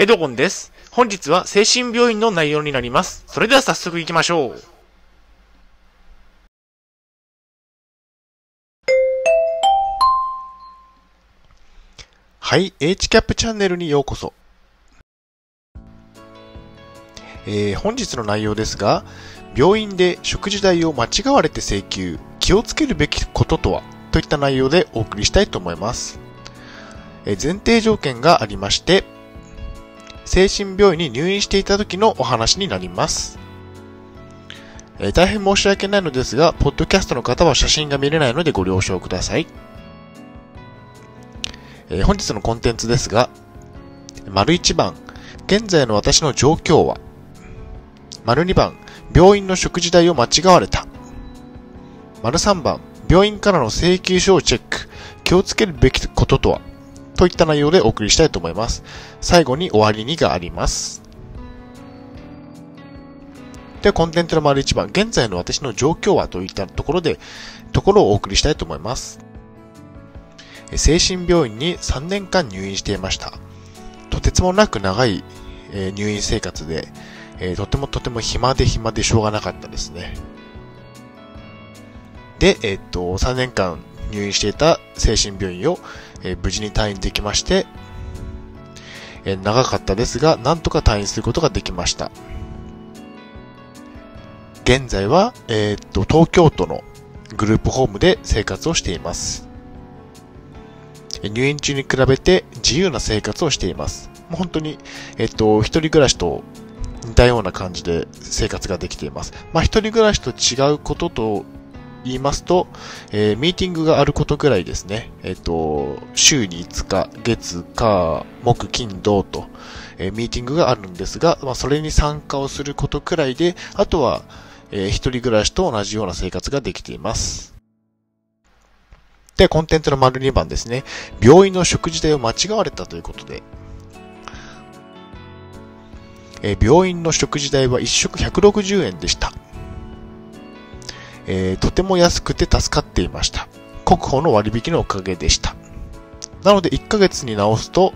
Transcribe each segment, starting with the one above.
エドゴンです。本日は精神病院の内容になります。それでは早速行きましょう。はい、HCAP チャンネルにようこそ。えー本日の内容ですが、病院で食事代を間違われて請求、気をつけるべきこととは？といった内容でお送りしたいと思います。えー前提条件がありまして、精神病院に入院していた時のお話になります。えー大変申し訳ないのですが、ポッドキャストの方は写真が見れないのでご了承ください。えー本日のコンテンツですが、丸1番、現在の私の状況は、丸2番、病院の食事代を間違われた。丸3番、病院からの請求書をチェック、気をつけるべきこととは、といった内容でお送りしたいと思います。最後に終わりにがあります。で、コンテンツの丸1番、現在の私の状況はといったところで、ところをお送りしたいと思います。精神病院に3年間入院していました。とてつもなく長い、え入院生活で、えとてもとても暇で暇でしょうがなかったですね。で、えっと、3年間入院していた精神病院を、えー無事に退院できまして、えー長かったですが、なんとか退院することができました。現在は、えーっと、東京都のグループホームで生活をしています。入院中に比べて自由な生活をしています。もう本当に、えっと、一人暮らしと似たような感じで生活ができています。まあ、一人暮らしと違うことと言いますと、えーミーティングがあることぐらいですね。えっと、週に5日、月、火、木、金、土と、えーミーティングがあるんですが、まあ、それに参加をすることくらいで、あとは、えー一人暮らしと同じような生活ができています。で、コンテンツの丸2番ですね。病院の食事代を間違われたということで、えー病院の食事代は1食160円でした。えーとても安くて助かっていました。国保の割引のおかげでした。なので1ヶ月に直すと、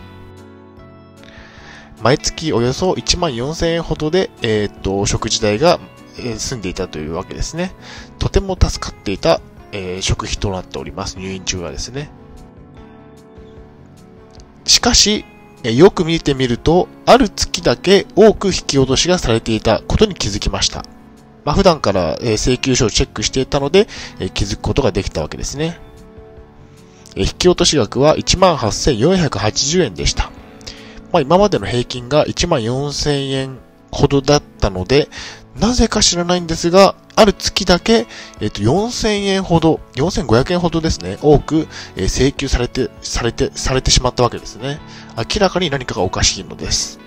毎月およそ1万4000円ほどで、えーっと、食事代が、えー済んでいたというわけですね。とても助かっていた、えー食費となっております。入院中はですね。しかし、えよく見てみると、ある月だけ多く引き落としがされていたことに気づきました。まあ、普段から、え請求書をチェックしていたので、え気づくことができたわけですね。え引き落とし額は18,480円でした。まあ、今までの平均が1万4000円ほどだったので、なぜか知らないんですが、ある月だけ、えっ、と、4000円ほど、4500円ほどですね、多く、え請求されて、されて、されてしまったわけですね。明らかに何かがおかしいのです。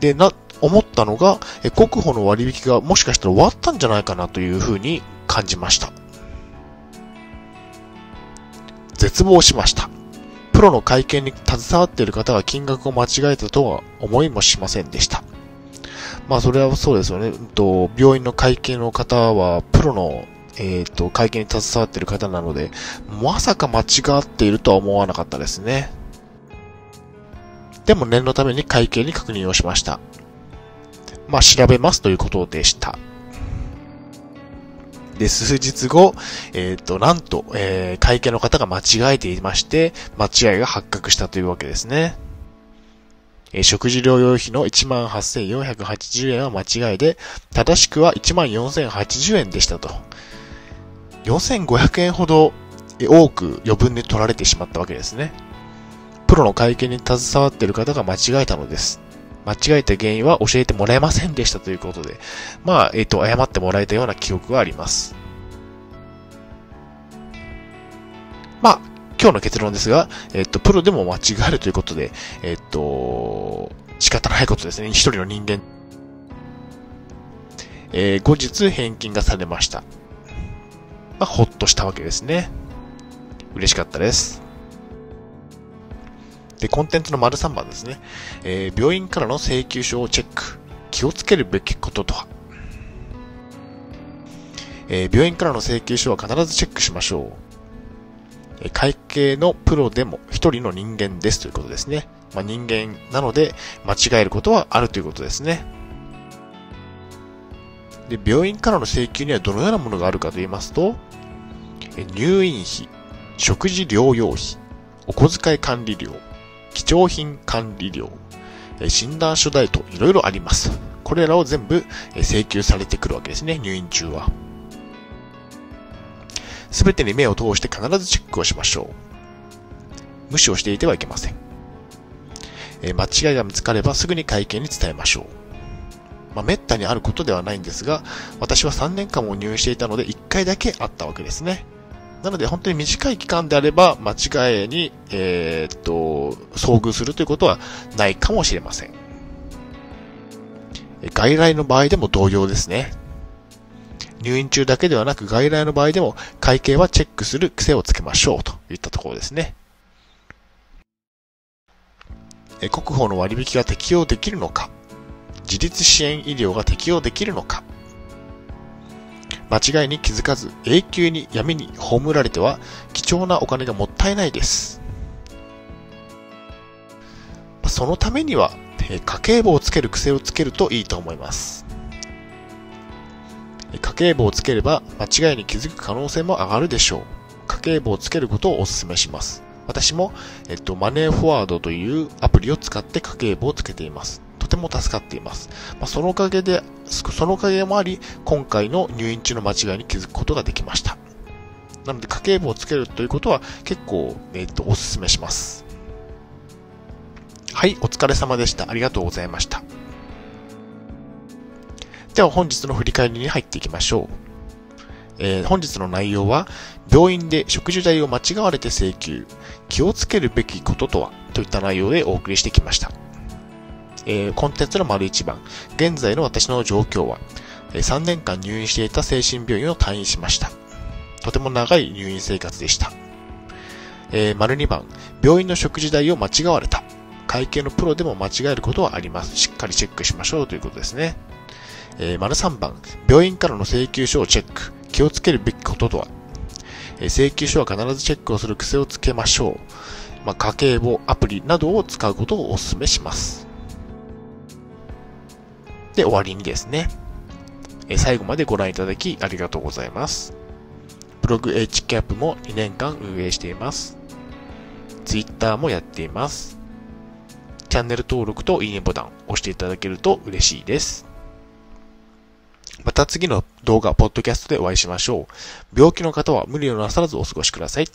で、な、思ったのが、え国保の割引がもしかしたら終わったんじゃないかなというふうに感じました。絶望しました。プロの会計に携わっている方が金額を間違えたとは思いもしませんでした。まあそれはそうですよね。と病院の会計の方はプロの、えっ、と会計に携わっている方なので、まさか間違っているとは思わなかったですね。でも念のために会計に確認をしました。まあ調べますということでした。で、数日後、えっ、と、なんと、えー会計の方が間違えていまして、間違いが発覚したというわけですね。えー食事療養費の18,480円は間違いで、正しくは14,080円でしたと。4,500円ほどえー多く余分に取られてしまったわけですね。プロの会計に携わっている方が間違えたのです。間違えた原因は教えてもらえませんでしたということで、まあ、えっ、と、謝ってもらえたような記憶があります。まあ、今日の結論ですが、えっ、と、プロでも間違えるということで、えっ、と、仕方ないことですね。一人の人間。えー後日返金がされました。まあ、ほっとしたわけですね。嬉しかったです。で、コンテンツの丸3番ですね。えー病院からの請求書をチェック。気をつけるべきこととは？えー病院からの請求書は必ずチェックしましょう。え会計のプロでも一人の人間ですということですね。まあ、人間なので間違えることはあるということですね。で、病院からの請求にはどのようなものがあるかと言いますと、入院費、食事療養費、お小遣い管理料、貴重品管理料、診断書代といろいろあります。これらを全部請求されてくるわけですね、入院中は。すべてに目を通して必ずチェックをしましょう。無視をしていてはいけません。間違いが見つかればすぐに会見に伝えましょう。まあ、滅多にあることではないんですが、私は3年間も入院していたので1回だけあったわけですね。なので本当に短い期間であれば間違いに、えー、っと、遭遇するということはないかもしれません。外来の場合でも同様ですね。入院中だけではなく外来の場合でも会計はチェックする癖をつけましょうといったところですね。国保の割引が適用できるのか自立支援医療が適用できるのか間違いに気づかず永久に闇に葬られては貴重なお金がもったいないです。そのためには家計簿をつける癖をつけるといいと思います。家計簿をつければ間違いに気づく可能性も上がるでしょう。家計簿をつけることをお勧めします。私も、えっと、マネーフォワードというアプリを使って家計簿をつけています。ても助かっています。まあ、そのおかげで、そのおかげもあり、今回の入院中の間違いに気づくことができました。なので家計簿をつけるということは結構、えっと、お勧めします。はい、お疲れ様でした。ありがとうございました。では本日の振り返りに入っていきましょう。えー、本日の内容は、病院で食事代を間違われて請求、気をつけるべきこととは、といった内容でお送りしてきました。えー、コンテンツの丸一番、現在の私の状況は、3年間入院していた精神病院を退院しました。とても長い入院生活でした。えー、丸2番、病院の食事代を間違われた。会計のプロでも間違えることはあります。しっかりチェックしましょうということですね。えー、丸3番、病院からの請求書をチェック。気をつけるべきこととは、えー、請求書は必ずチェックをする癖をつけましょう。まあ、家計簿、アプリなどを使うことをお勧めします。で、終わりにですね、え、最後までご覧いただきありがとうございます。ブログ HCAP も2年間運営しています。Twitter もやっています。チャンネル登録といいねボタン押していただけると嬉しいです。また次の動画、ポッドキャストでお会いしましょう。病気の方は無理をなさらずお過ごしください。